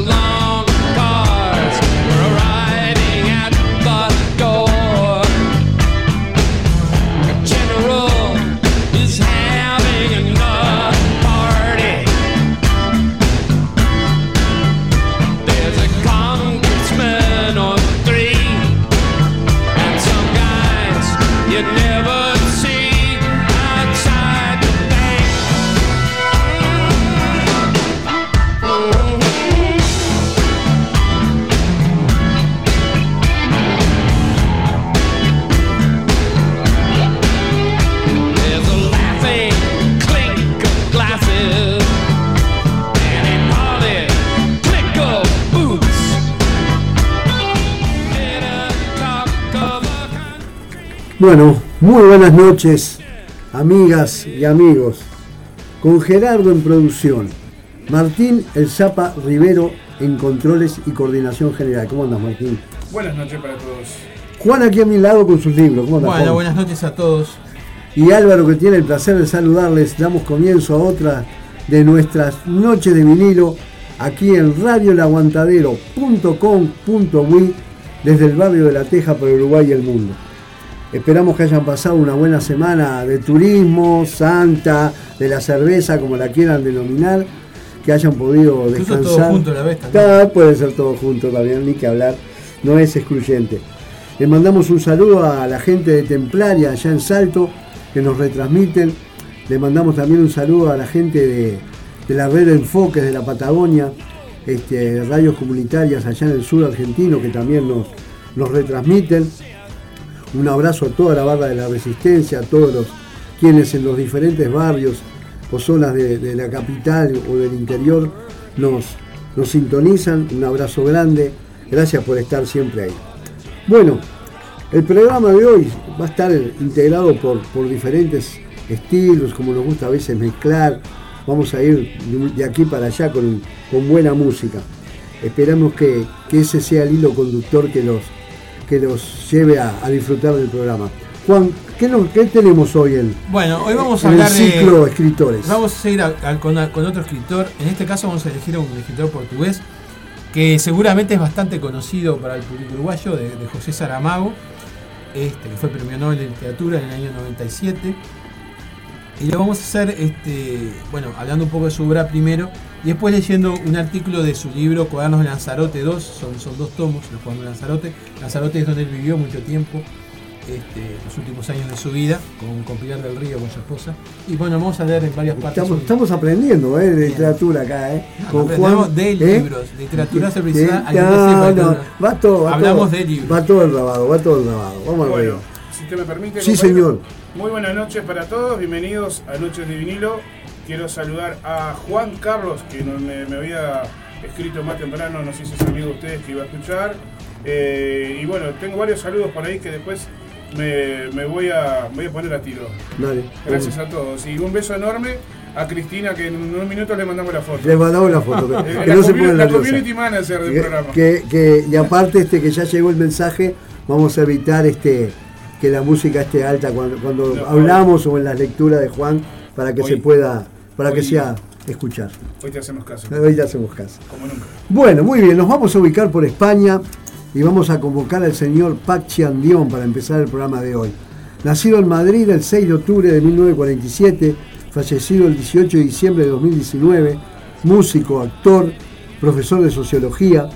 alone. Bueno, muy buenas noches, amigas y amigos. Con Gerardo en producción, Martín El Zapa Rivero en controles y coordinación general. ¿Cómo andas, Martín? Buenas noches para todos. Juan aquí a mi lado con sus libros. ¿Cómo andas, Bueno, Juan? buenas noches a todos. Y Álvaro que tiene el placer de saludarles, damos comienzo a otra de nuestras noches de vinilo aquí en radiolaguantadero.com.uy desde el barrio de La Teja para Uruguay y el mundo. Esperamos que hayan pasado una buena semana de turismo, santa, de la cerveza, como la quieran denominar, que hayan podido Incluso descansar. todo junto a la vez también. Puede ser todo junto también, ni que hablar, no es excluyente. Le mandamos un saludo a la gente de Templaria allá en Salto, que nos retransmiten. Le mandamos también un saludo a la gente de, de la red enfoques de la Patagonia, este, radios comunitarias allá en el sur argentino, que también nos, nos retransmiten. Un abrazo a toda la barra de la resistencia, a todos los quienes en los diferentes barrios o zonas de, de la capital o del interior nos, nos sintonizan. Un abrazo grande. Gracias por estar siempre ahí. Bueno, el programa de hoy va a estar integrado por, por diferentes estilos, como nos gusta a veces mezclar. Vamos a ir de aquí para allá con, con buena música. Esperamos que, que ese sea el hilo conductor que los, que los lleve a, a disfrutar del programa. Juan, ¿qué, nos- qué tenemos hoy en, Bueno, hoy vamos a en el hablar ciclo de. escritores? Vamos a seguir a- a- con, con otro escritor. En este caso vamos a elegir a un escritor portugués que seguramente es bastante conocido para el público uruguayo, de, de José Saramago, este, que fue premio Nobel de Literatura en el año 97. Y lo vamos a hacer, este, bueno, hablando un poco de su obra primero y después leyendo un artículo de su libro Cuadernos de Lanzarote 2, son, son dos tomos, los Cuadernos de Lanzarote. Lanzarote es donde él vivió mucho tiempo, este, los últimos años de su vida, con, con Pilar del Río, con su esposa. Y bueno, vamos a leer en varias partes. Estamos, un- estamos aprendiendo ¿eh? de literatura acá, ¿eh? Aprendemos de ¿eh? libros, literatura ayuda no, no, no. va todo, va Hablamos todo, de libros. Va todo el grabado, va todo el grabado. Vamos al Bueno, río. si usted me permite. Sí, compañero, señor. Muy buenas noches para todos, bienvenidos a Noches de Vinilo. Quiero saludar a Juan Carlos, que no- me, me había escrito más temprano, no sé si es amigo de ustedes que iba a escuchar. Eh, y bueno, tengo varios saludos por ahí que después me, me voy, a, voy a poner a tiro. Dale. Gracias a todos. Y un beso enorme a Cristina, que en unos minutos le mandamos la foto. Le mandamos la foto, Eh, que, la que no se commu- ponga la nerviosa. community manager del Que- programa. que- y aparte este que ya llegó el mensaje, vamos a evitar este que la música esté alta cuando, cuando No, hablamos o en las lecturas de Juan para que Hoy- se pueda, para que sea escuchar. Hoy te hacemos caso, Hoy ya hacemos caso. como nunca. Bueno, muy bien, nos vamos a ubicar por España y vamos a convocar al señor Pachi Andión para empezar el programa de hoy. Nacido en Madrid el 6 de octubre de 1947, fallecido el 18 de diciembre de 2019, músico, actor, profesor de sociología.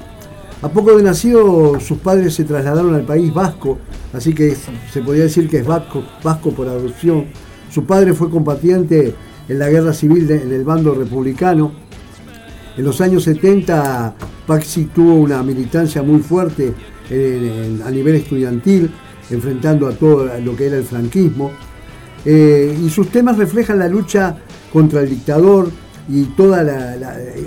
A poco de nacido, sus padres se trasladaron al país vasco, así que se podría decir que es vasco, vasco por adopción. Su padre fue combatiente en la guerra civil en el bando republicano, en los años 70, Paxi tuvo una militancia muy fuerte en- a nivel estudiantil, enfrentando a todo lo que era el franquismo. Eh, y sus temas reflejan la lucha contra el dictador y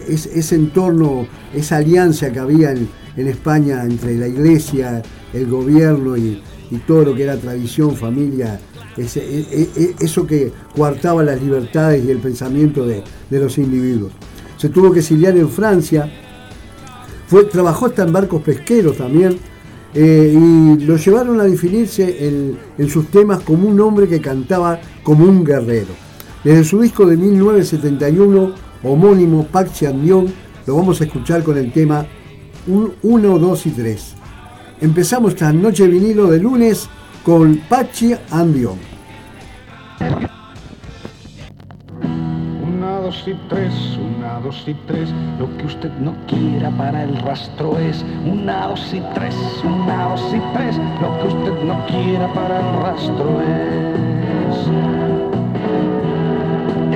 es- ese entorno, esa alianza que había en, en España entre la iglesia, el gobierno y, todo lo que era tradición, familia, ese- e- e- eso que coartaba las libertades y el pensamiento de, de los individuos. Se tuvo que exiliar en Francia, fue, trabajó hasta en barcos pesqueros también, eh, y lo llevaron a definirse en, sus temas como un hombre que cantaba como un guerrero. Desde su disco de 1971, homónimo Paxi Andión, lo vamos a escuchar con el tema 1, 2 y 3. Empezamos esta noche vinilo de lunes con Pachi Andión. Una, dos y tres, una, dos y tres, lo que usted no quiera para el rastro es. Una, dos y tres, una, dos y tres, lo que usted no quiera para el rastro es.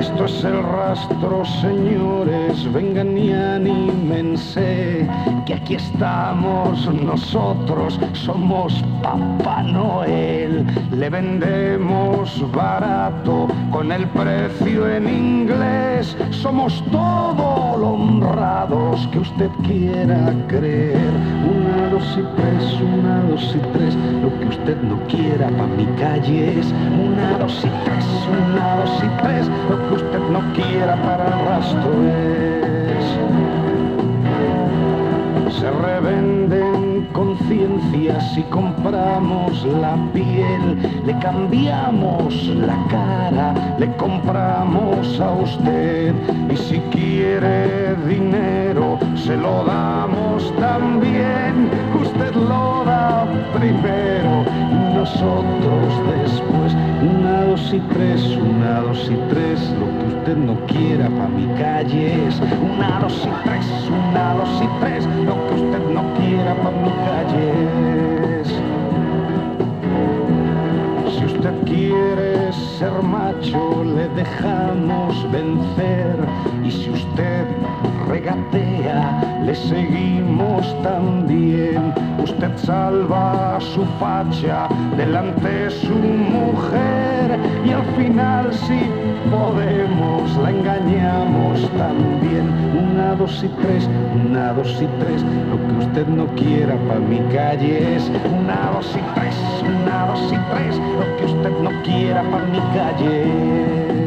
Esto es el rastro, señores, vengan y anímense, que aquí estamos nosotros, somos Papá Noel, le vendemos barato con el precio en inglés, somos todo lo honrados que usted quiera creer. Una, dos y tres, una, dos y tres, lo que usted no quiera pa' mi calle es una, dos y tres, una, dos y tres, lo que usted no quiera para el rastro es. Se revenden conciencias y compramos la piel, le cambiamos la cara, le compramos a usted. Y si quiere dinero se lo damos también, usted lo da primero y nosotros después, una, dos y tres, una, dos y tres, lo que usted no quiera pa' mi calle es, una, dos y tres, una, dos y tres, lo que usted no quiera pa' mi calle es. Si usted quiere ser macho, le dejamos vencer. Y si usted regatea, le seguimos también. Usted salva su facha delante su mujer. Y al final, si podemos, la engañamos también. Una, dos y tres, una, dos y tres. Lo que usted no quiera para mi calle es una, dos y tres, una, dos y tres. Lo que usted no quiera para mi calle es.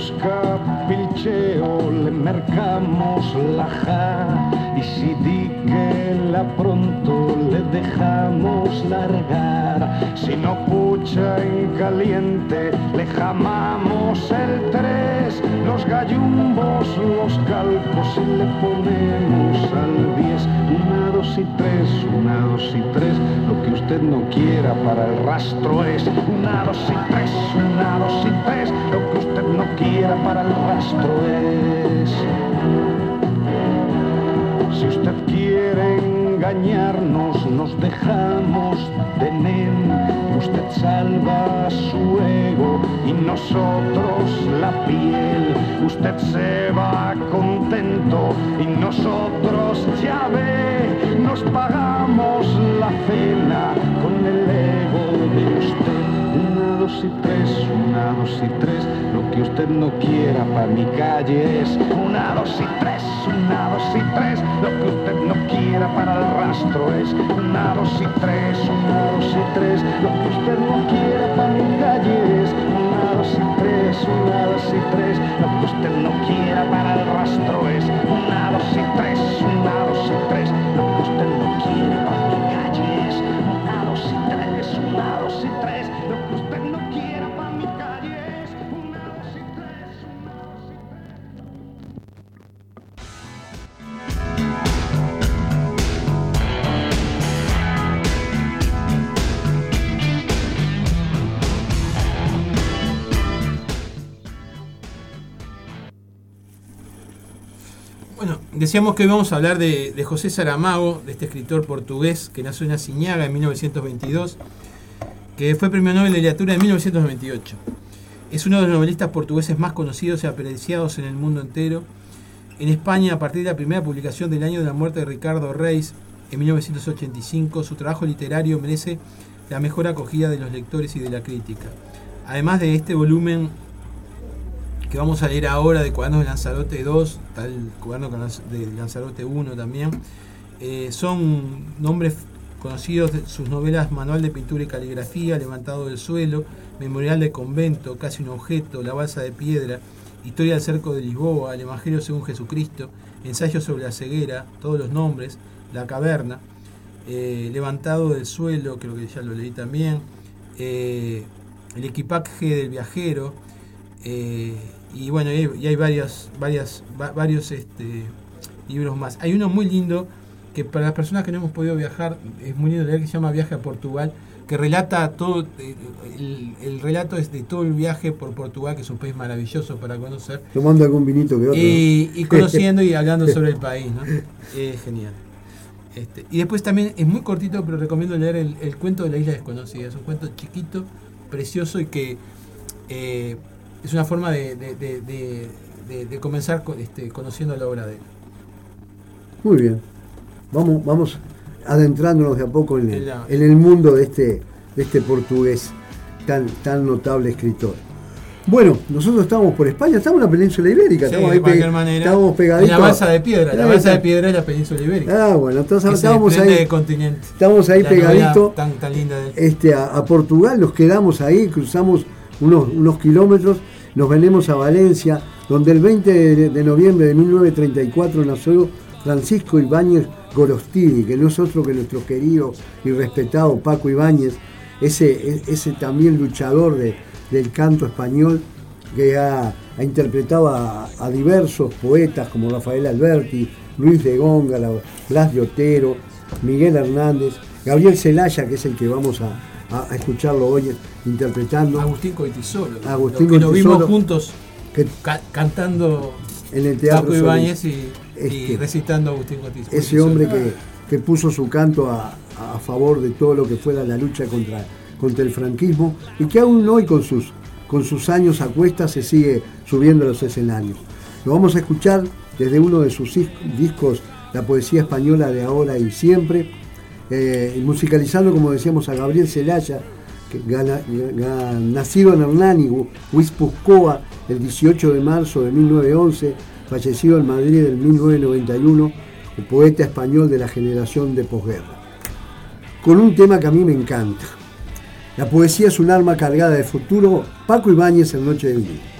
Busca pilcheo, le mercamos la ja. Y si di que la pronto le dejamos largar. Si no pucha en caliente, le jamamos el tres. Los gallumbos, los calcos y le ponemos al diez. Una, dos y tres, una, dos y tres. Lo que usted no quiera para el rastro es. Una, dos y tres, una, dos y tres. Lo que usted no quiera para el rastro es. Si usted quiere nos dejamos de nen. Usted salva su ego y nosotros la piel. Usted se va contento y nosotros ya ve, nos pagamos la cena con el dos y tres, una, dos y tres, lo que usted no quiera para mi calle es una, dos y tres, una, dos y tres, lo que usted no quiera para el rastro es una, dos y tres, una, dos y tres, lo que usted no quiera para mi calle es una, dos y tres, una, dos y tres, lo que usted no quiera para el rastro es una, dos y tres, una, dos y tres, lo que usted no quiera para decíamos que hoy vamos a hablar de, José Saramago, de este escritor portugués que nació en Asiñaga en 1922, que fue premio Nobel de Literatura en 1928. Es uno de los novelistas portugueses más conocidos y apreciados en el mundo entero. En España, a partir de la primera publicación del año de la muerte de Ricardo Reis, en 1985, su trabajo literario merece la mejor acogida de los lectores y de la crítica. Además de este volumen que vamos a leer ahora de Cuadernos de Lanzarote 2, tal cuaderno de Lanzarote 1 también, eh, son nombres conocidos de sus novelas Manual de Pintura y Caligrafía, Levantado del Suelo, Memorial de Convento, Casi un Objeto, La Balsa de Piedra, Historia del Cerco de Lisboa, El Evangelio según Jesucristo, Ensayo sobre la ceguera, Todos los nombres, La Caverna, eh, Levantado del Suelo, creo que ya lo leí también, eh, El Equipaje del Viajero, y bueno, y hay, y hay varias, varias, va- varios este, libros más. Hay uno muy lindo que para las personas que no hemos podido viajar es muy lindo leer que se llama Viaje a Portugal, que relata todo, eh, el, el relato es de todo el viaje por Portugal, que es un país maravilloso para conocer. Tomando algún vinito que otro. Y, y conociendo y hablando sobre el país, ¿no? Es genial. Este, y después también es muy cortito, pero recomiendo leer el, el cuento de la isla desconocida. Es un cuento chiquito, precioso y que eh, es una forma de, de- de- de- comenzar con- este, conociendo la obra de él. Muy bien. Vamos, vamos adentrándonos de a poco en el, En la- en el mundo de este, de este portugués tan, tan notable escritor. Bueno, nosotros estamos por España, estamos en la península ibérica, Sí, estamos de ahí cualquier pe- manera. estamos En pegaditos. la balsa de piedra. La balsa de piedra es la península ibérica. Ah, bueno, entonces desprende ahí, continente. estamos ahí pegaditos Tan, tan linda de este, a, a Portugal, nos quedamos ahí, cruzamos unos, unos kilómetros, nos venimos a Valencia, donde el 20 de, noviembre de 1934 nació Francisco Ibáñez Gorostidi, que no es otro que nuestro querido y respetado Paco Ibáñez, ese, e- ese también luchador de- del canto español que ha, ha interpretado a, a diversos poetas como Rafael Alberti, Luis de Góngala, Blas de Otero, Miguel Hernández, Gabriel Celaya, que es el que vamos a, a- a escucharlo hoy interpretando Agustín Coitisolo. Agustín lo que nos vimos juntos que ca- cantando en el teatro. Ibáñez y, y Este, recitando a Agustín Coitisolo. ese hombre que, que puso su canto a, a favor de todo lo que fuera la lucha contra, contra el franquismo y que aún hoy con sus, con sus años a cuestas se sigue subiendo a los escenarios. Lo vamos a escuchar desde uno de sus dis- discos, La poesía española de ahora y siempre, eh, musicalizando, como decíamos, a Gabriel Celaya, nacido en Hernani, Huispuzcoa, el 18 de marzo de 1911, fallecido en Madrid en 1991, el poeta español de la generación de posguerra. Con un tema que a mí me encanta. La poesía es un arma cargada de futuro. Paco Ibáñez en Noche de Vinilo.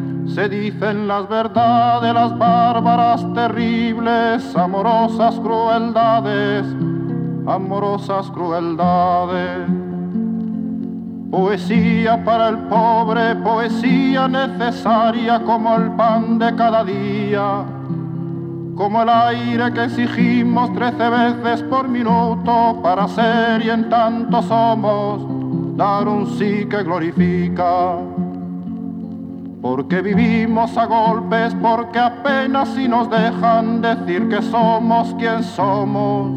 se dicen las verdades, las bárbaras, terribles, amorosas crueldades, amorosas crueldades. Poesía para el pobre, poesía necesaria como el pan de cada día, como el aire que exigimos trece veces por minuto para ser y en tanto somos, dar un sí que glorifica. Porque vivimos a golpes, porque apenas si nos dejan decir que somos quien somos.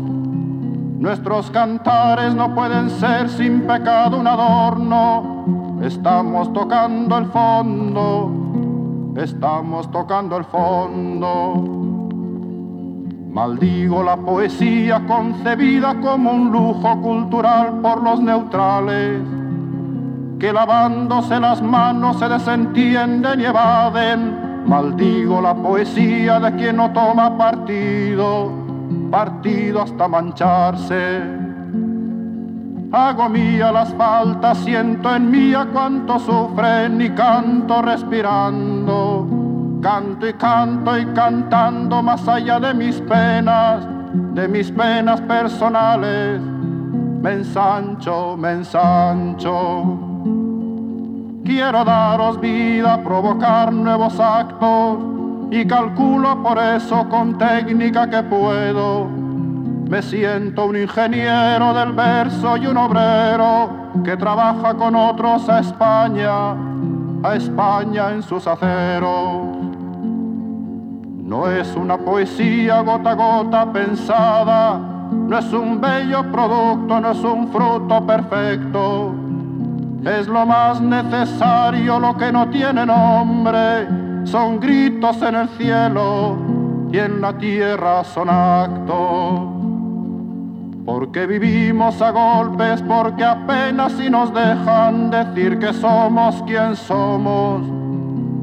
Nuestros cantares no pueden ser sin pecado un adorno. Estamos tocando el fondo, estamos tocando el fondo. Maldigo la poesía concebida como un lujo cultural por los neutrales que lavándose las manos se desentienden y evaden. Maldigo la poesía de quien no toma partido, partido hasta mancharse. Hago mía las faltas, siento en mía cuánto sufren y canto respirando. Canto y canto y cantando más allá de mis penas, de mis penas personales. Me ensancho, me ensancho. Quiero daros vida, provocar nuevos actos y calculo por eso con técnica que puedo. Me siento un ingeniero del verso y un obrero que trabaja con otros a España, a España en sus aceros. No es una poesía gota a gota pensada, no es un bello producto, no es un fruto perfecto. Es lo más necesario, lo que no tiene nombre. Son gritos en el cielo y en la tierra son actos. porque vivimos a golpes, porque apenas si nos dejan decir que somos quien somos.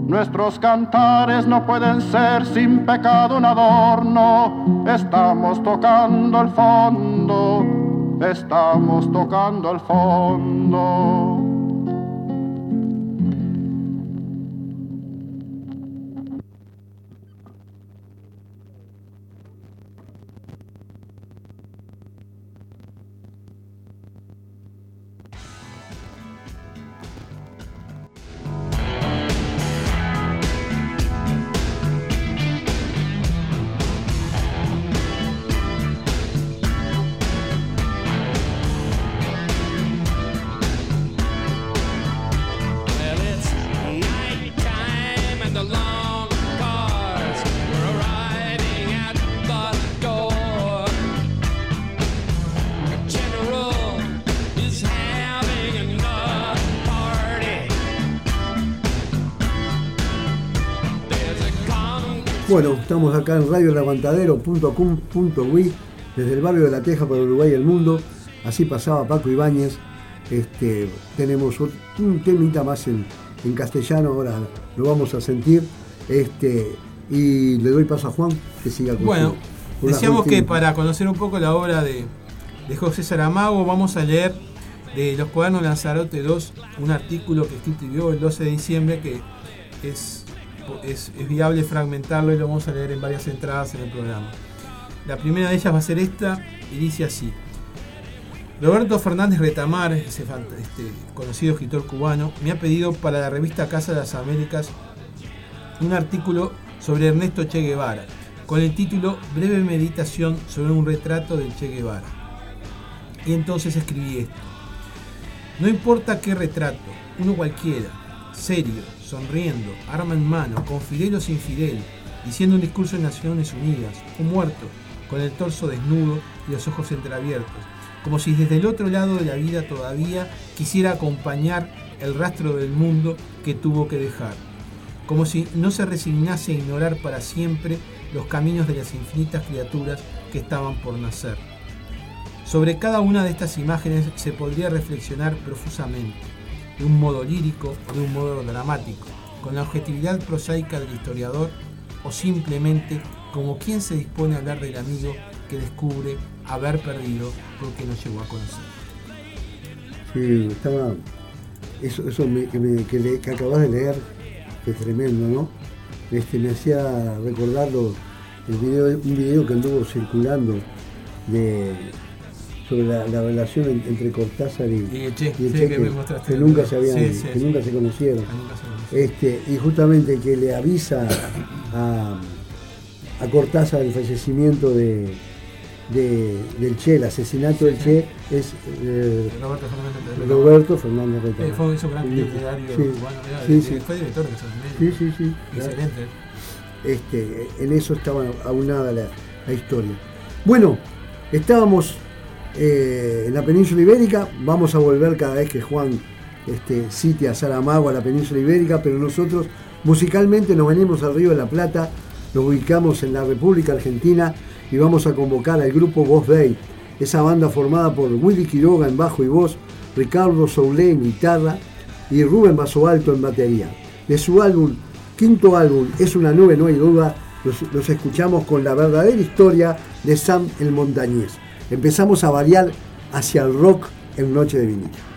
Nuestros cantares no pueden ser sin pecado un adorno. Estamos tocando el fondo, estamos tocando el fondo. Estamos acá en radiolevantadero.com.uy desde el barrio de La Teja para Uruguay y el mundo. Así pasaba Paco Ibáñez. Este, tenemos un temita más en, castellano, ahora lo vamos a sentir. Este, y le doy paso a Juan que siga con Bueno, decíamos que para conocer un poco la obra de, José Saramago, vamos a leer de Los Cuadernos Lanzarote 2 un artículo que escribió el 12 de diciembre que es es, viable fragmentarlo y lo vamos a leer en varias entradas en el programa. La primera de ellas va a ser esta y dice así. Roberto Fernández Retamar, este, conocido escritor cubano, me ha pedido para la revista Casa de las Américas un artículo sobre Ernesto Che Guevara, con el título Breve meditación sobre un retrato del Che Guevara. Y entonces escribí esto. No importa qué retrato, uno cualquiera, serio, sonriendo, arma en mano, con fidel o sin fidel, diciendo un discurso en Naciones Unidas, un muerto, con el torso desnudo y los ojos entreabiertos, como si desde el otro lado de la vida todavía quisiera acompañar el rastro del mundo que tuvo que dejar, como si no se resignase a ignorar para siempre los caminos de las infinitas criaturas que estaban por nacer. Sobre cada una de estas imágenes se podría reflexionar profusamente de un modo lírico o de un modo dramático, con la objetividad prosaica del historiador o simplemente como quien se dispone a hablar del amigo que descubre haber perdido porque no llegó a conocer. Sí, estaba. Eso, eso que, que, acabas de leer, que es tremendo, ¿no? Este, me hacía recordar el video, un video que anduvo circulando de sobre la, relación entre Cortázar y, el Che, que, nunca se habían, que nunca se conocieron. Este, y justamente que le avisa a, a Cortázar el fallecimiento de, del Che, el asesinato del Che es eh, Roberto Fernández Roberto eh, fue un gran literario sí, sí, fue director de Sí, sí, sí. Excelente. Este, en eso estaba aunada la, la historia. Bueno, estábamos eh, en la península ibérica. Vamos a volver cada vez que Juan este, cite a Saramago a la península ibérica, pero nosotros musicalmente nos venimos al Río de la Plata, nos ubicamos en la República Argentina y vamos a convocar al grupo Voz Day, esa banda formada por Willy Quiroga en bajo y voz, Ricardo Soule en guitarra y Rubén Baso Alto en batería. De su álbum, quinto álbum, Es una nube, no hay duda, los escuchamos con la verdadera historia de Sam el Montañés empezamos a variar hacia el rock en Noche de Vinilo.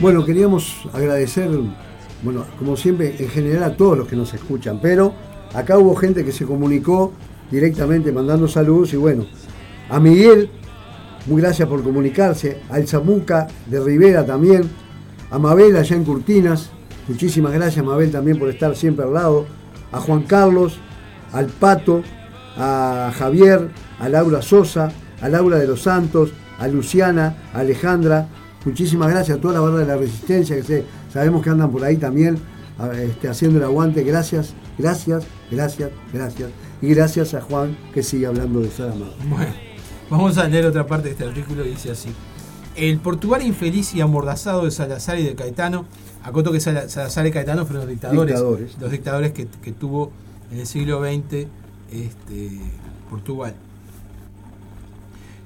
Bueno, queríamos agradecer, bueno, como siempre, en general a todos los que nos escuchan, pero acá hubo gente que se comunicó directamente mandando saludos y bueno, a Miguel, muy gracias por comunicarse, al Zamuca de Rivera también, a Mabel allá en Curtinas, muchísimas gracias Mabel también por estar siempre al lado, a Juan Carlos, al Pato, a Javier, a Laura Sosa, a Laura de los Santos, a Luciana, a Alejandra, muchísimas gracias a toda la barra de la resistencia que sé, sabemos que andan por ahí también este, haciendo el aguante, gracias, gracias, gracias, gracias. Y gracias a Juan que sigue hablando de Saramago. Bueno, vamos a leer otra parte de este artículo y dice así. El Portugal infeliz y amordazado de Salazar y de Caetano, acoto que Sala- Salazar y Caetano fueron los dictadores, Dictadores. los dictadores que, que tuvo en el siglo XX este, Portugal.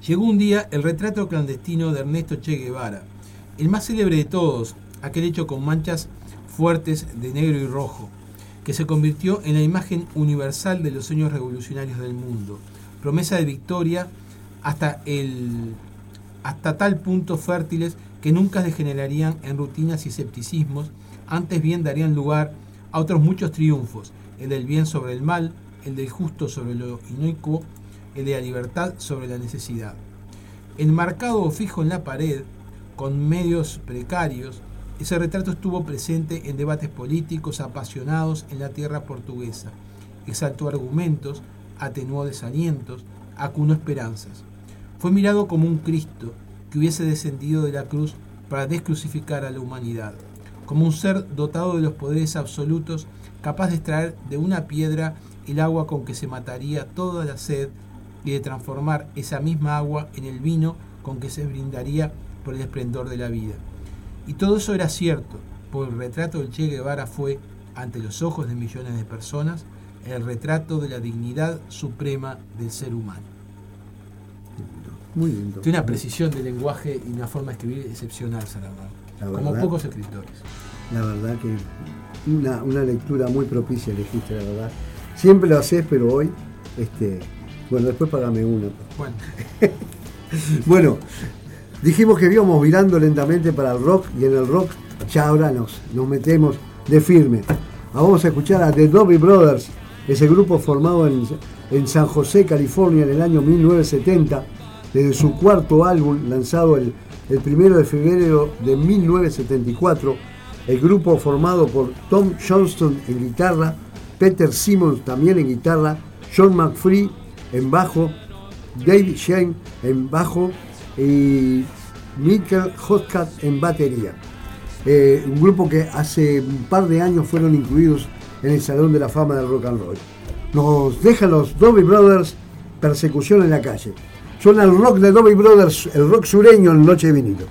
Llegó un día el retrato clandestino de Ernesto Che Guevara, el más célebre de todos, aquel hecho con manchas fuertes de negro y rojo, que se convirtió en la imagen universal de los sueños revolucionarios del mundo, promesa de victoria hasta, el, hasta tal punto fértiles que nunca degenerarían en rutinas y escepticismos, antes bien darían lugar a otros muchos triunfos, el del bien sobre el mal, el del justo sobre lo inocuo, el de la libertad sobre la necesidad. Enmarcado o fijo en la pared, con medios precarios, ese retrato estuvo presente en debates políticos apasionados en la tierra portuguesa. Exaltó argumentos, atenuó desalientos, acunó esperanzas. Fue mirado como un Cristo que hubiese descendido de la cruz para descrucificar a la humanidad, como un ser dotado de los poderes absolutos, capaz de extraer de una piedra el agua con que se mataría toda la sed y de transformar esa misma agua en el vino con que se brindaría por el esplendor de la vida. Y todo eso era cierto, porque el retrato del Che Guevara fue, ante los ojos de millones de personas, el retrato de la dignidad suprema del ser humano. Muy lindo. Tiene una precisión de lenguaje y una forma de escribir excepcional. La Como pocos escritores. La verdad que una, una lectura muy propicia elegiste, la verdad. Siempre lo haces, pero hoy, este, bueno, después pagame una. Bueno, Bueno, dijimos que íbamos virando lentamente para el rock y en el rock ya ahora nos, nos metemos de firme. Ahora vamos a escuchar a The Doobie Brothers, ese grupo formado en, en San José, California en el año 1970, desde su cuarto álbum lanzado el, el primero de febrero de 1974. El grupo formado por Tom Johnston en guitarra, Peter Simmons también en guitarra, John McFree en bajo, David Shane en bajo y Michael Hotcat en batería. Eh, un grupo que hace un par de años fueron incluidos en el Salón de la Fama del Rock and Roll. Nos dejan los Doobie Brothers Persecución en la calle. Suena el rock de Doobie Brothers, el rock sureño en Noche de.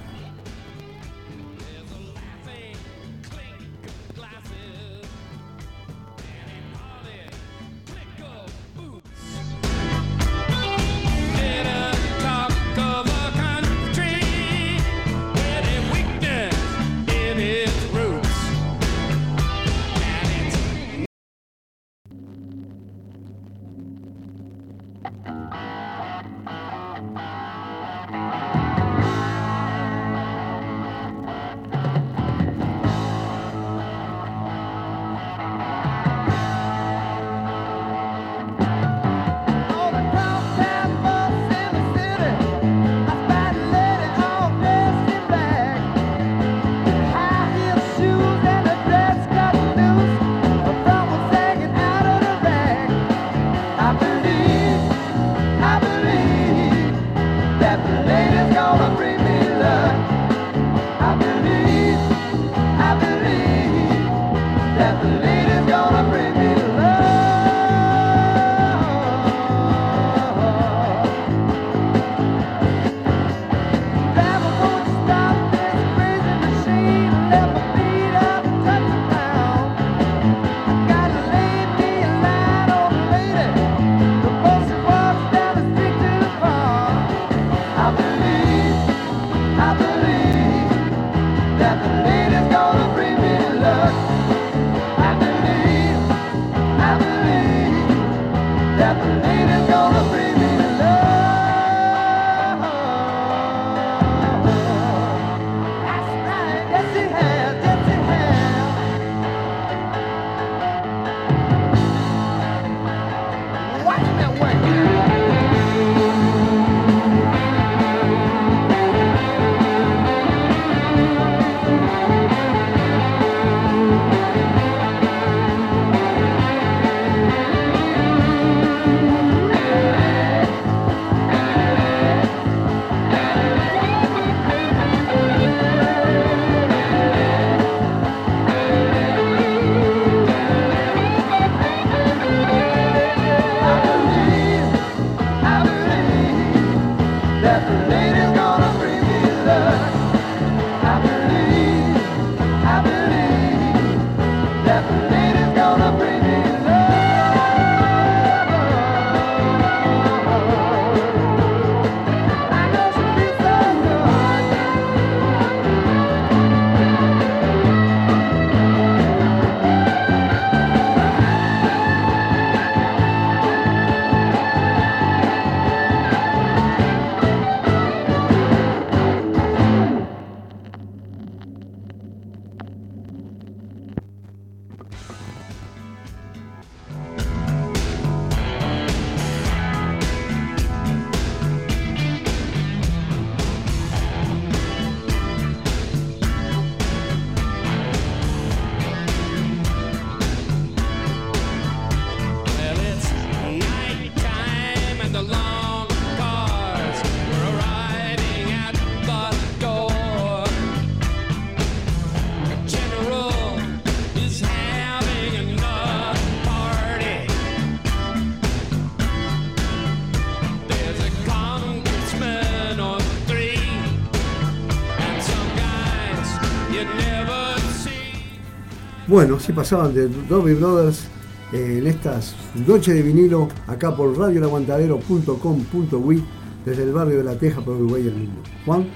Bueno, sí pasaban de Dobby Brothers eh, en estas noches de vinilo acá por radioelaguantadero.com.uy desde el barrio de La Teja por Uruguay y el mundo. Juan,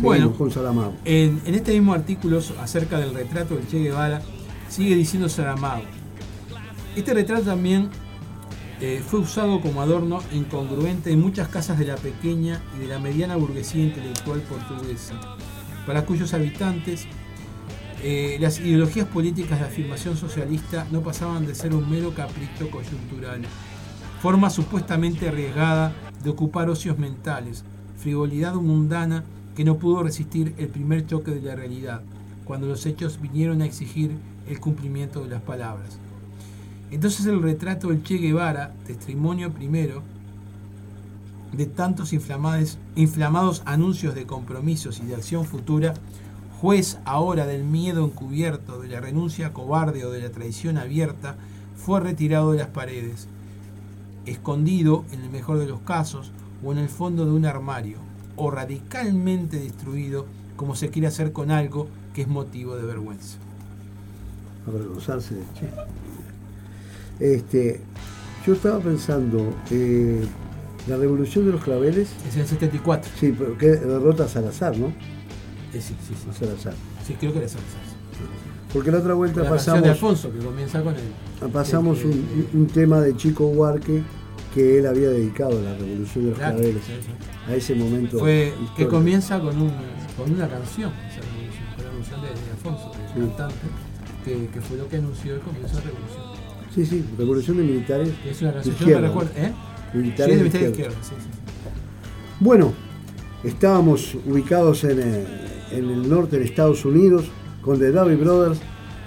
bueno, con Saramago. En, en, este mismo artículo acerca del retrato del Che Guevara, sigue diciendo Saramago. Este retrato también eh, fue usado como adorno incongruente en muchas casas de la pequeña y de la mediana burguesía intelectual portuguesa, para cuyos habitantes eh, las ideologías políticas de afirmación socialista no pasaban de ser un mero capricho coyuntural, forma supuestamente arriesgada de ocupar ocios mentales, frivolidad mundana que no pudo resistir el primer choque de la realidad, cuando los hechos vinieron a exigir el cumplimiento de las palabras. Entonces el retrato del Che Guevara, testimonio primero de tantos inflamados, inflamados anuncios de compromisos y de acción futura, juez ahora del miedo encubierto, de la renuncia cobarde o de la traición abierta, fue retirado de las paredes, escondido, en el mejor de los casos, o en el fondo de un armario, o radicalmente destruido, como se quiere hacer con algo que es motivo de vergüenza. Avergonzarse de Che. Este, yo estaba pensando, eh, la revolución de los claveles. Es el 74. Sí, pero que derrota a Salazar, ¿no? Sí, sí, sí. Salazar. Sí, creo que era Salazar. Porque la otra vuelta La pasamos. de Alfonso, que comienza con él. Pasamos un, un tema de Chico Huarque que él había dedicado a la revolución de los Claro, claveles, sí, sí. a ese momento. Fue que comienza con, un, con una canción, esa revolución, con la revolución de, de Alfonso, que es Sí. cantante, que, que fue lo que anunció el comienzo de la revolución. Sí, sí, revolución de militares. Es una de canción, yo me recuerdo, ¿eh? Militares sí, de de izquierda, izquierda. Bueno, estábamos ubicados en, eh, en el norte de Estados Unidos con The Doobie Brothers.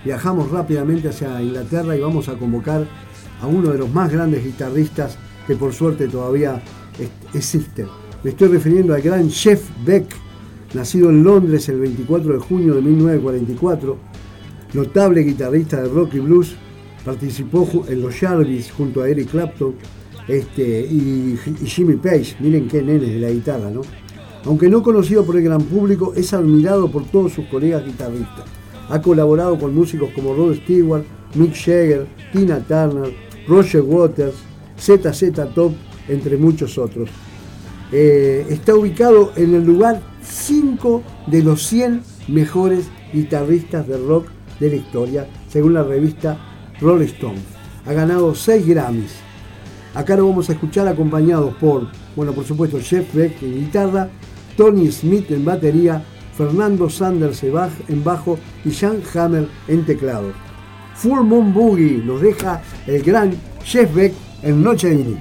Viajamos rápidamente hacia Inglaterra y vamos a convocar a uno de los más grandes guitarristas que por suerte todavía existen. Me estoy refiriendo al gran Jeff Beck, nacido en Londres el 24 de junio de 1944, notable guitarrista de rock y blues, participó en los Jarvis junto a Eric Clapton este, y, y Jimmy Page, miren qué nenes de la guitarra, ¿no? Aunque no conocido por el gran público, es admirado por todos sus colegas guitarristas. Ha colaborado con músicos como Rod Stewart, Mick Jagger, Tina Turner, Roger Waters, ZZ Top, entre muchos otros. Eh, está ubicado en el lugar 5 de los 100 mejores guitarristas de rock de la historia, según la revista Rolling Stone. Ha ganado 6 Grammys. Acá lo vamos a escuchar acompañados por, bueno, por supuesto, Jeff Beck en guitarra, Tony Smith en batería, Fernando Sanders en baj- en bajo y Jan Hammer en teclado. Full Moon Boogie nos deja el gran Jeff Beck en Noche de Vinilo.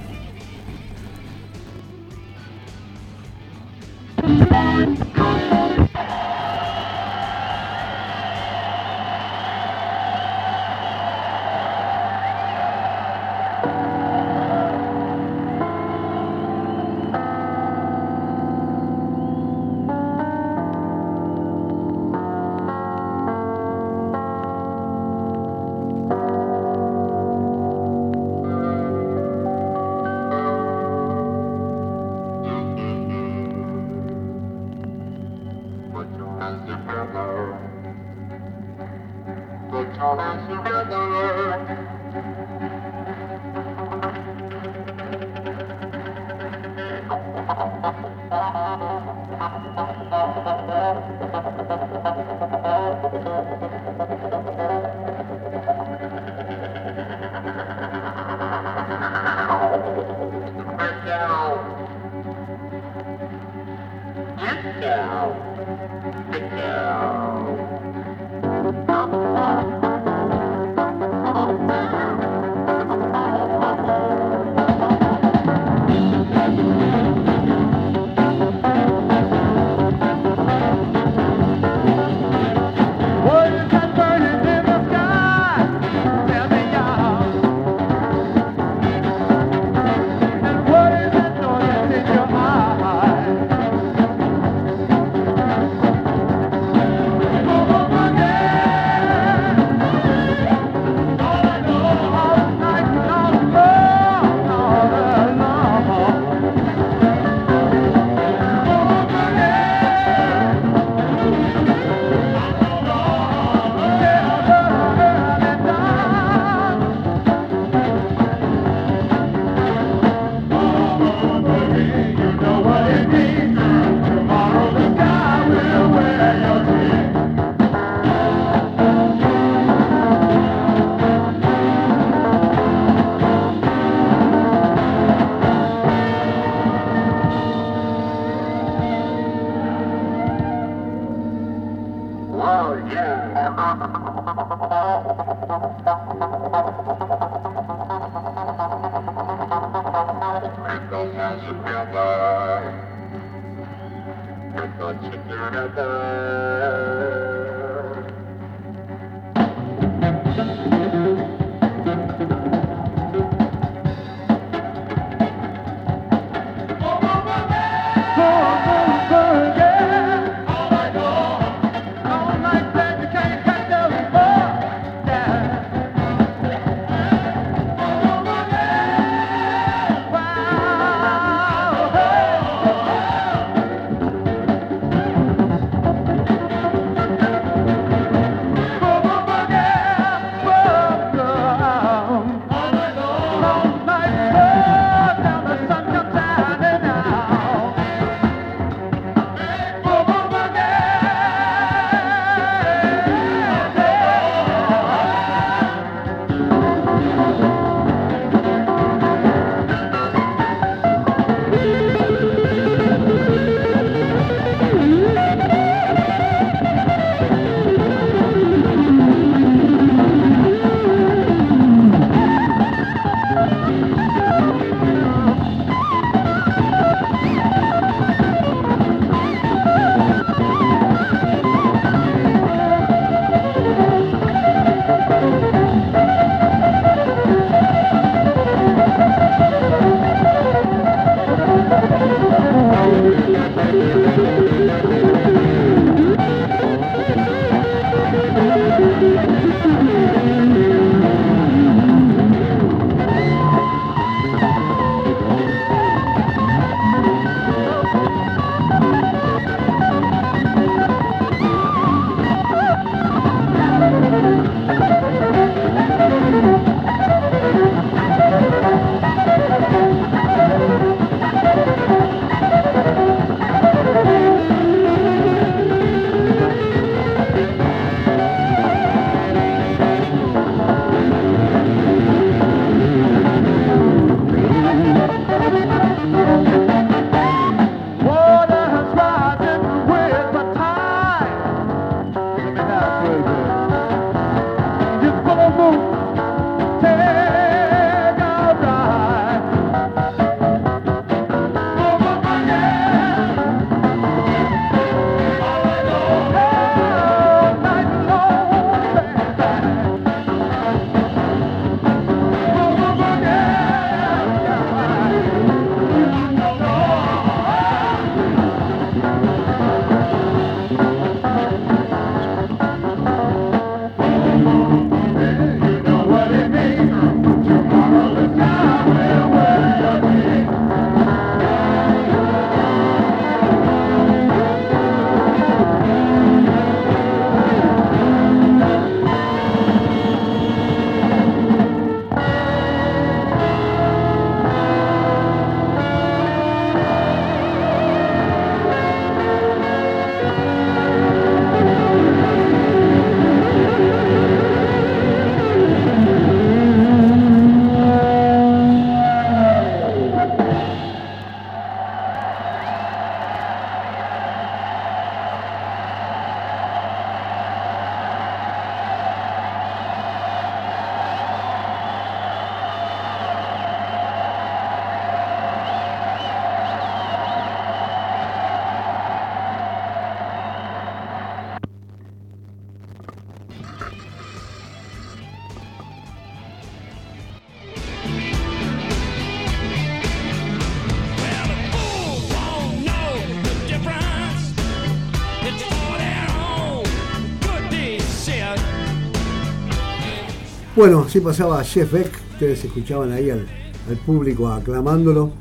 Bueno, así pasaba Jeff Beck, ustedes escuchaban ahí al, al público aclamándolo,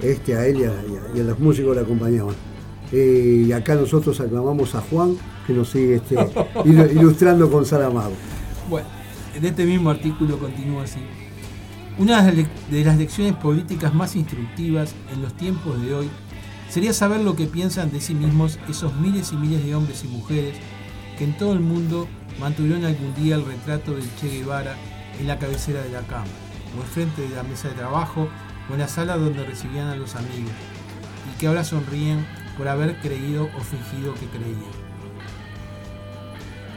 este a él y a, y a- y a los músicos le acompañaban. Eh, y acá nosotros aclamamos a Juan, que nos sigue este, ilu- ilustrando con Saramago. Bueno, en este mismo artículo continúa así. Una de las lecciones políticas más instructivas en los tiempos de hoy sería saber lo que piensan de sí mismos esos miles y miles de hombres y mujeres que en todo el mundo mantuvieron algún día el retrato del Che Guevara en la cabecera de la cama, o enfrente de la mesa de trabajo, o en la sala donde recibían a los amigos, y que ahora sonríen por haber creído o fingido que creían.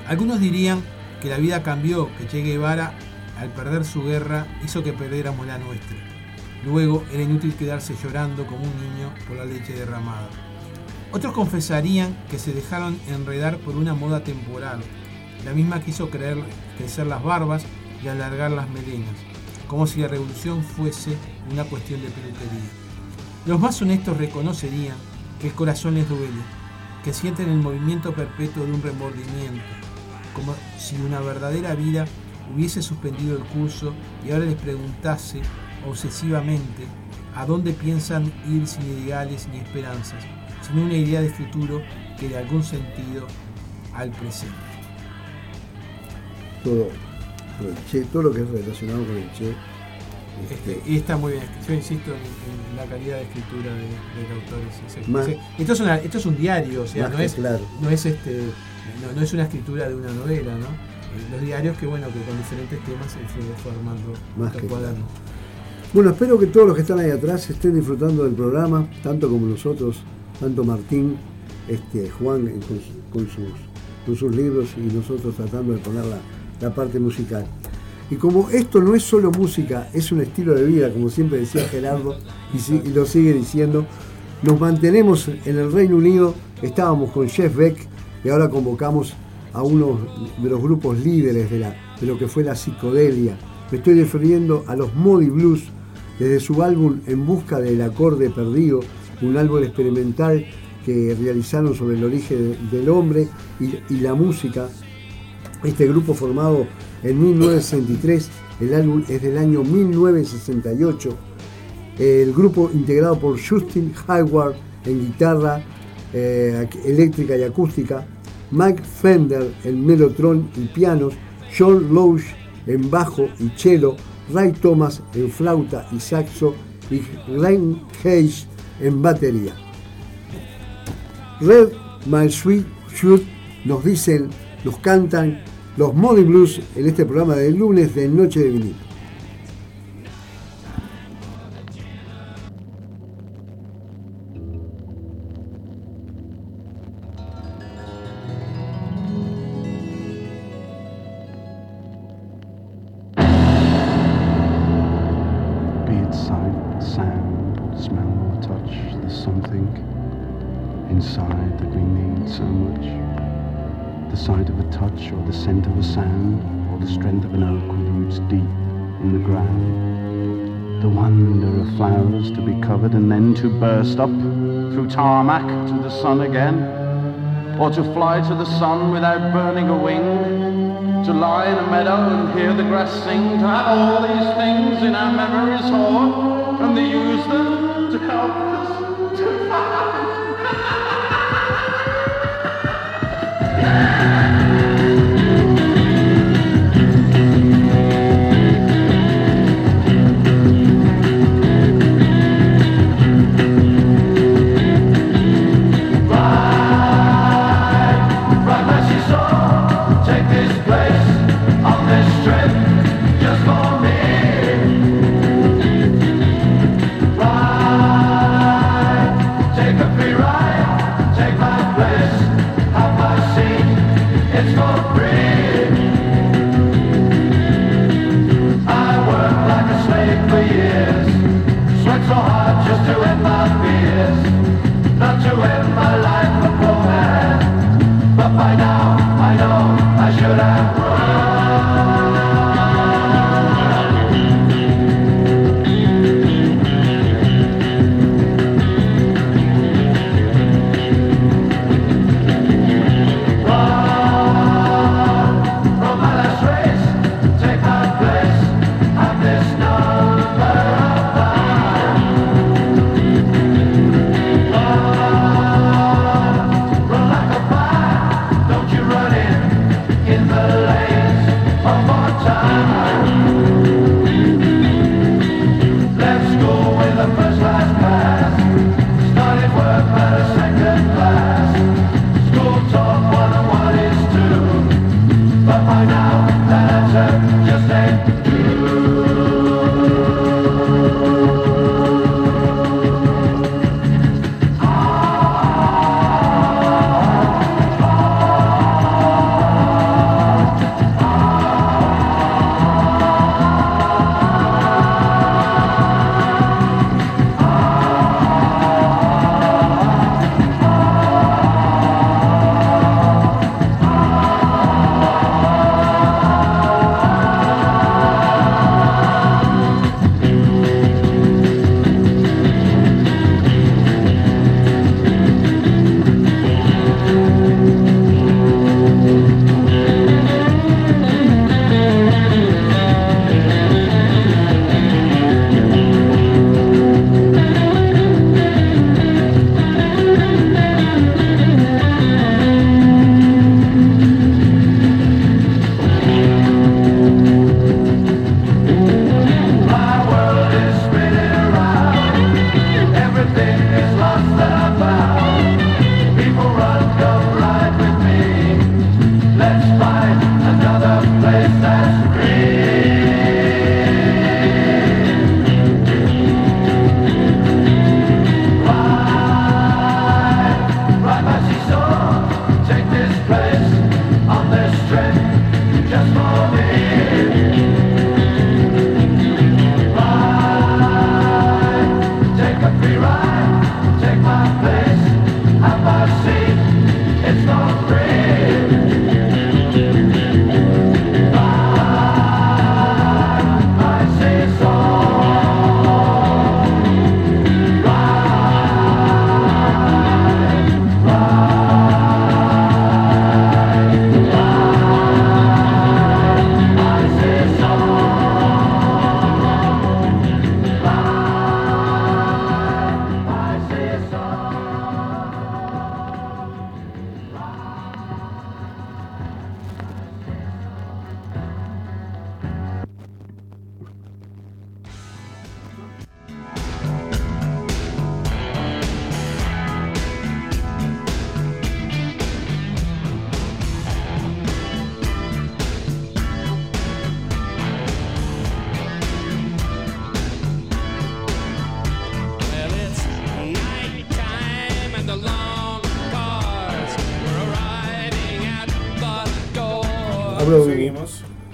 Algunos dirían que la vida cambió, que Che Guevara, al perder su guerra, hizo que perdiéramos la nuestra. Luego era inútil quedarse llorando como un niño por la leche derramada. Otros confesarían que se dejaron enredar por una moda temporal, la misma que hizo creer crecer las barbas y alargar las melenas, como si la revolución fuese una cuestión de peluquería. Los más honestos reconocerían que el corazón les duele, que sienten el movimiento perpetuo de un remordimiento, como si una verdadera vida hubiese suspendido el curso y ahora les preguntase obsesivamente a dónde piensan ir sin ideales ni esperanzas, sin una idea de futuro que dé algún sentido al presente. Todo, todo el Che, todo lo que es relacionado con el Che. Este, este, y está muy bien, yo insisto en, en la calidad de escritura de, del autor. es- es- Más- es- esto, es una- esto es un diario, o sea, no es, claro. no es este no, no es una escritura de una novela, ¿no? Eh, Los diarios que bueno, que con diferentes temas se fue formando Más que cuaderno. Bueno, espero que todos los que están ahí atrás estén disfrutando del programa, tanto como nosotros, tanto Martín, este, Juan con, su- con sus, con sus libros y nosotros tratando de poner la, parte musical. Y como esto no es solo música, es un estilo de vida, como siempre decía Gerardo, y, si- lo sigue diciendo, nos mantenemos en el Reino Unido, estábamos con Jeff Beck y ahora convocamos a uno de los grupos líderes de, lo que fue la psicodelia. Me estoy refiriendo a los Modi Blues, desde su álbum En Busca del Acorde Perdido, un álbum experimental que realizaron sobre el origen del hombre y la música. Este grupo formado en 1963, el álbum es del año 1968. El grupo integrado por Justin Hayward en guitarra eh, eléctrica y acústica, Mike Fender en melotron y pianos, John Lowe en bajo y cello, Ray Thomas en flauta y saxo y Glenn Hayes en batería. Red My Sweet Shoot nos dicen, nos cantan los Modi Blues en este programa del lunes de Noche de Vinilo. Tarmac to the sun again, or to fly to the sun without burning a wing to lie in a meadow and hear the grass sing, to have all these things in our memories hoard, and to use them to help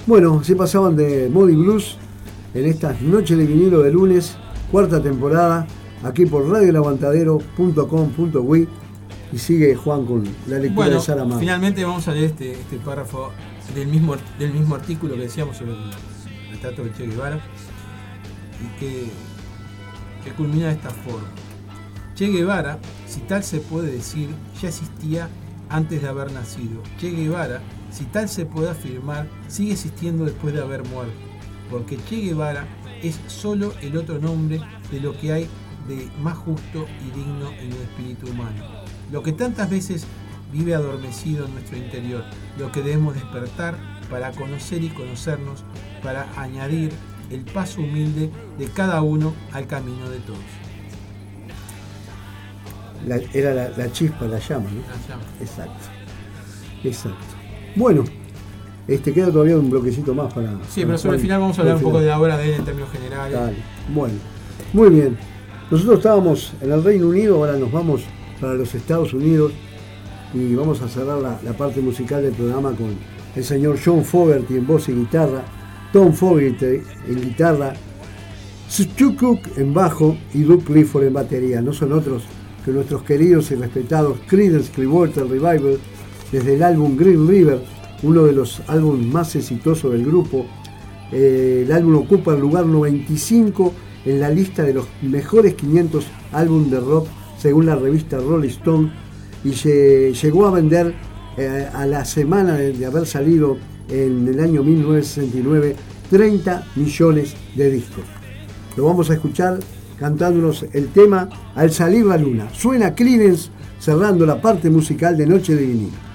Bueno, se pasaban de Modi Blues en estas noches de vinilo de lunes, cuarta temporada, aquí por radioelaguantadero.com.ui y sigue Juan con la lectura Bueno, de Sara finalmente vamos a leer este, este párrafo del mismo, del mismo artículo que decíamos sobre el retrato de Che Guevara y que, que culmina de esta forma. Che Guevara, si tal se puede decir, ya existía antes de haber nacido. Che Guevara, si tal se puede afirmar, sigue existiendo después de haber muerto. Porque Che Guevara es solo el otro nombre de lo que hay de más justo y digno en el espíritu humano. Lo que tantas veces vive adormecido en nuestro interior, lo que debemos despertar para conocer y conocernos, para añadir el paso humilde de cada uno al camino de todos. La- era la, la chispa, la llama, ¿no? La llama. Exacto. Exacto. Bueno, este queda todavía un bloquecito más para. Sí, para pero sobre el final vamos a hablar un poco de la obra de él en términos generales. Dale. Bueno, muy bien. Nosotros estábamos en el Reino Unido, ahora nos vamos para los Estados Unidos y vamos a cerrar la, la parte musical del programa con el señor John Fogerty en voz y guitarra, Tom Fogerty en guitarra, Stu Cook en bajo y Luke Clifford en batería. No son otros que nuestros queridos y respetados Creedence Clearwater Revival desde el álbum Green River, uno de los álbumes más exitosos del grupo. Eh, el álbum ocupa el lugar 95 en la lista de los mejores 500 álbumes de rock según la revista Rolling Stone y lle- llegó a vender eh, a la semana de, haber salido en el año 1969 30 millones de discos. Lo vamos a escuchar cantándonos el tema Al salir la luna. Suena Creedence cerrando la parte musical de Noche de Vinilo.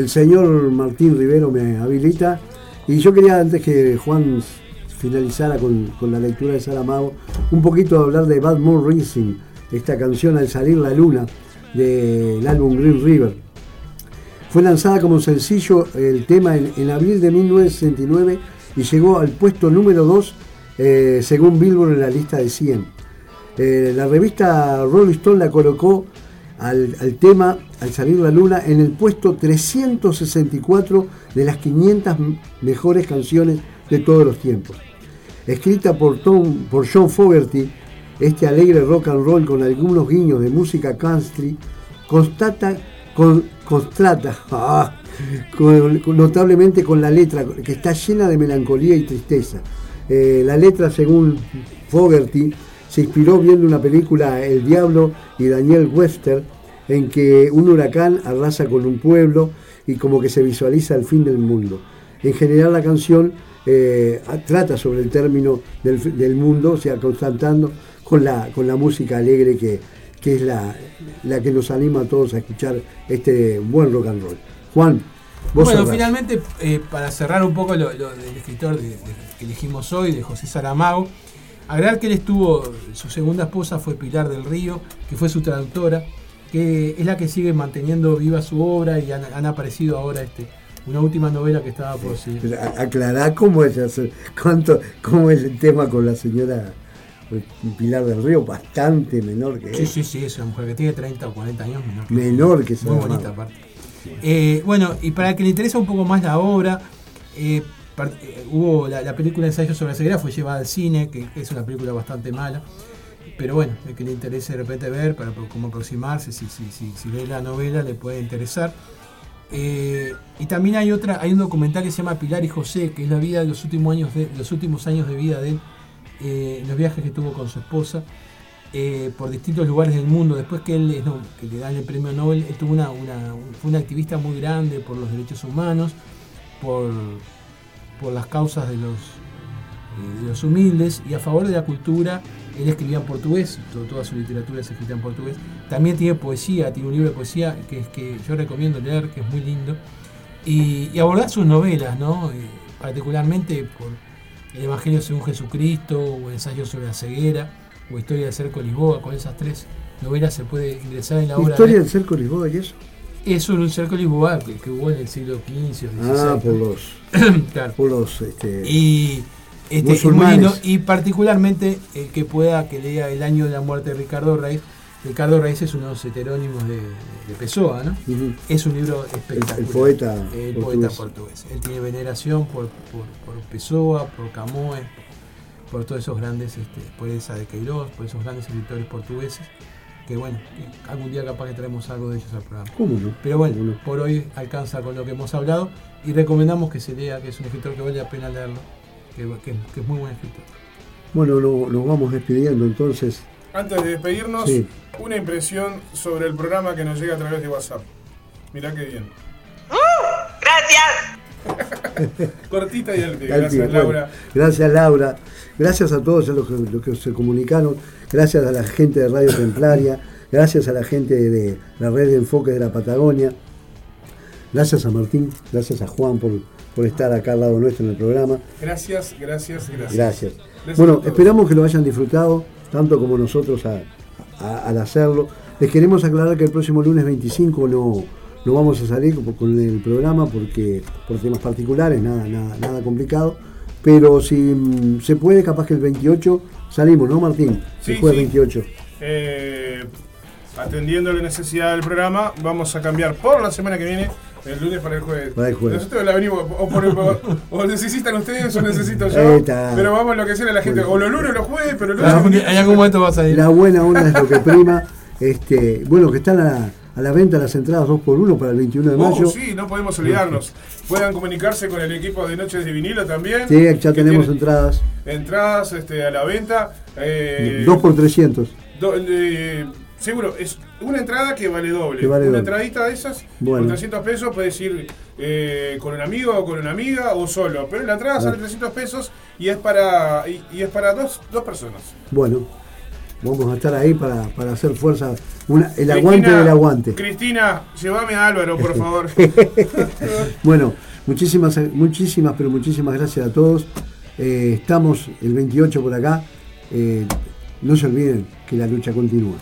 El señor Martín Rivero me habilita. Y yo quería, antes que Juan finalizara con, la lectura de Saramago, un poquito hablar de Bad Moon Rising, esta canción al salir la luna del álbum Green River. Fue lanzada como sencillo el tema en, en abril de 1969 y llegó al puesto número 2 eh, según Billboard en la lista de 100. Eh, la revista Rolling Stone la colocó al, al tema Al salir la luna en el puesto 364 de las 500 m- mejores canciones de todos los tiempos. Escrita por, Tom, por John Fogerty, este alegre rock and roll con algunos guiños de música country constata, con, constata ah, con- notablemente con la letra que está llena de melancolía y tristeza. Eh, la letra, según Fogerty, se inspiró viendo una película El Diablo y Daniel Webster, en que un huracán arrasa con un pueblo y como que se visualiza el fin del mundo. En general la canción eh, trata sobre el término del, mundo, o sea, constatando con la, con la música alegre que, que es la, la que nos anima a todos a escuchar este buen rock and roll. Juan, vos Bueno, cerrás. finalmente, eh, para cerrar un poco lo, lo del escritor de- de- que elegimos hoy, de José Saramago, agregar que él estuvo, su segunda esposa fue Pilar del Río, que fue su traductora, que es la que sigue manteniendo viva su obra y han, han aparecido ahora este, una última novela que estaba por sí. Pero a- Aclará cómo es, cuánto, cómo es el tema con la señora Pilar del Río, bastante menor que Sí, él. sí, sí, es una mujer que tiene 30 o 40 años menor. que- Menor que Muy bonita aparte. Eh, bueno, y para el que le interesa un poco más la obra, eh, hubo la, la película Ensayo sobre la ceguera, fue llevada al cine, que es una película bastante mala. Pero bueno, el que le interese de repente ver, para cómo aproximarse, si, si, si, si lee la novela le puede interesar. Eh, y también hay otra, hay un documental que se llama Pilar y José, que es la vida de los últimos años de, los últimos años de vida de él, eh, los viajes que tuvo con su esposa eh, por distintos lugares del mundo. Después que él no- que le dan el premio Nobel, él tuvo una, una- un- fue un activista muy grande por los derechos humanos, por, por las causas de los, eh, de los humildes y a favor de la cultura. Él escribía en portugués, to- toda su literatura es escrita en portugués. También tiene poesía, tiene un libro de poesía que, que yo recomiendo leer, que es muy lindo. Y, y abordar sus novelas, ¿no? Eh, particularmente por El Evangelio según Jesucristo, o Ensayo sobre la ceguera, o Historia del Cerco Lisboa. Con esas tres novelas se puede ingresar en la obra. Historia de- del cerco Lisboa y eso. Es sobre un cerco de Lisboa que, hubo en el siglo XV o XVI. Ah, por los, Claro. por los este, Y este, Musulmanes. Y particularmente el que pueda que lea el año de la muerte de Ricardo Reis. Ricardo Reis es uno de los heterónimos de, de Pessoa, ¿no? Es un libro espectacular. El- el poeta El portugués. poeta portugués. Él tiene veneración por, por, por Pessoa, por Camões, por todos esos grandes este, poetas de Queiroz, por esos grandes escritores portugueses. Que bueno, algún día capaz que traemos algo de ellos al programa. ¿Cómo no? Pero bueno, ¿Cómo no? por hoy alcanza con lo que hemos hablado y recomendamos que se lea, que es un escritor que vale la pena leerlo, que, que- que es muy buen escritor. Bueno, no- nos vamos despidiendo entonces. Antes de despedirnos, Sí. una impresión sobre el programa que nos llega a través de WhatsApp. Mirá qué bien. Gracias. Cortita y al pie. Gracias. Bueno, Laura. gracias Laura. Gracias a todos los que, los que se comunicaron. Gracias a la gente de Radio Templaria. Gracias a la gente de la red de enfoque de la Patagonia. Gracias a Martín. Gracias a Juan por, por estar acá al lado nuestro en el programa. Gracias, gracias, gracias. Gracias. Bueno, esperamos que lo hayan disfrutado, tanto como nosotros a- a- al hacerlo. Les queremos aclarar que el próximo lunes 25 no, no vamos a salir con, con el programa porque por temas particulares, nada, nada, nada complicado. Pero si mm, se puede, capaz que el 28 salimos, ¿no, Martín? Sí, el jueves sí. 28. Eh, atendiendo la necesidad del programa, vamos a cambiar por la semana que viene, el lunes para el jueves. Para el jueves. Nosotros la venimos, o, por- o- o necesitan ustedes o necesito yo. Está. Pero vamos a lo que sea la gente. O los lunes o los jueves, pero los lunes. en algún momento va a salir. La buena onda es lo que prima. Este, bueno, que están a, a la venta las entradas 2x1 para el 21 de mayo. Oh, sí, no podemos olvidarnos. Puedan comunicarse con el equipo de Noches de Vinilo también. Sí, ya tenemos entradas. entradas este, a la venta. Eh, 2 por 300. do- eh, seguro, es una entrada que vale doble. Que vale una doble. entradita de esas, Bueno. por 300 pesos, puedes ir eh, con un amigo o con una amiga o solo. Pero la entrada sale Ah. 300 pesos y es para, y, y es para dos, dos personas. Bueno, Vamos a estar ahí para, para hacer fuerza, una- el Cristina, aguante del aguante. Cristina, llévame a Álvaro, por favor. Bueno, muchísimas, muchísimas, pero muchísimas gracias a todos. Eh, estamos el 28 por acá. Eh, no se olviden que la lucha continúa.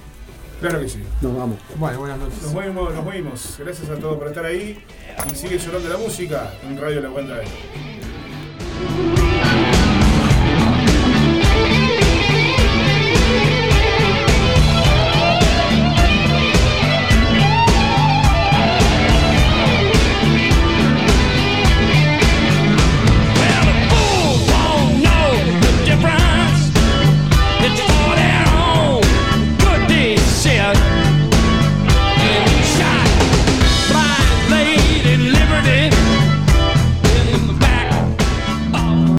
claro que sí. Nos vamos. Bueno, buenas noches. Nos vemos, nos vemos. Gracias a todos por estar ahí. Y sigue sonando la música en Radio La Cuenta de.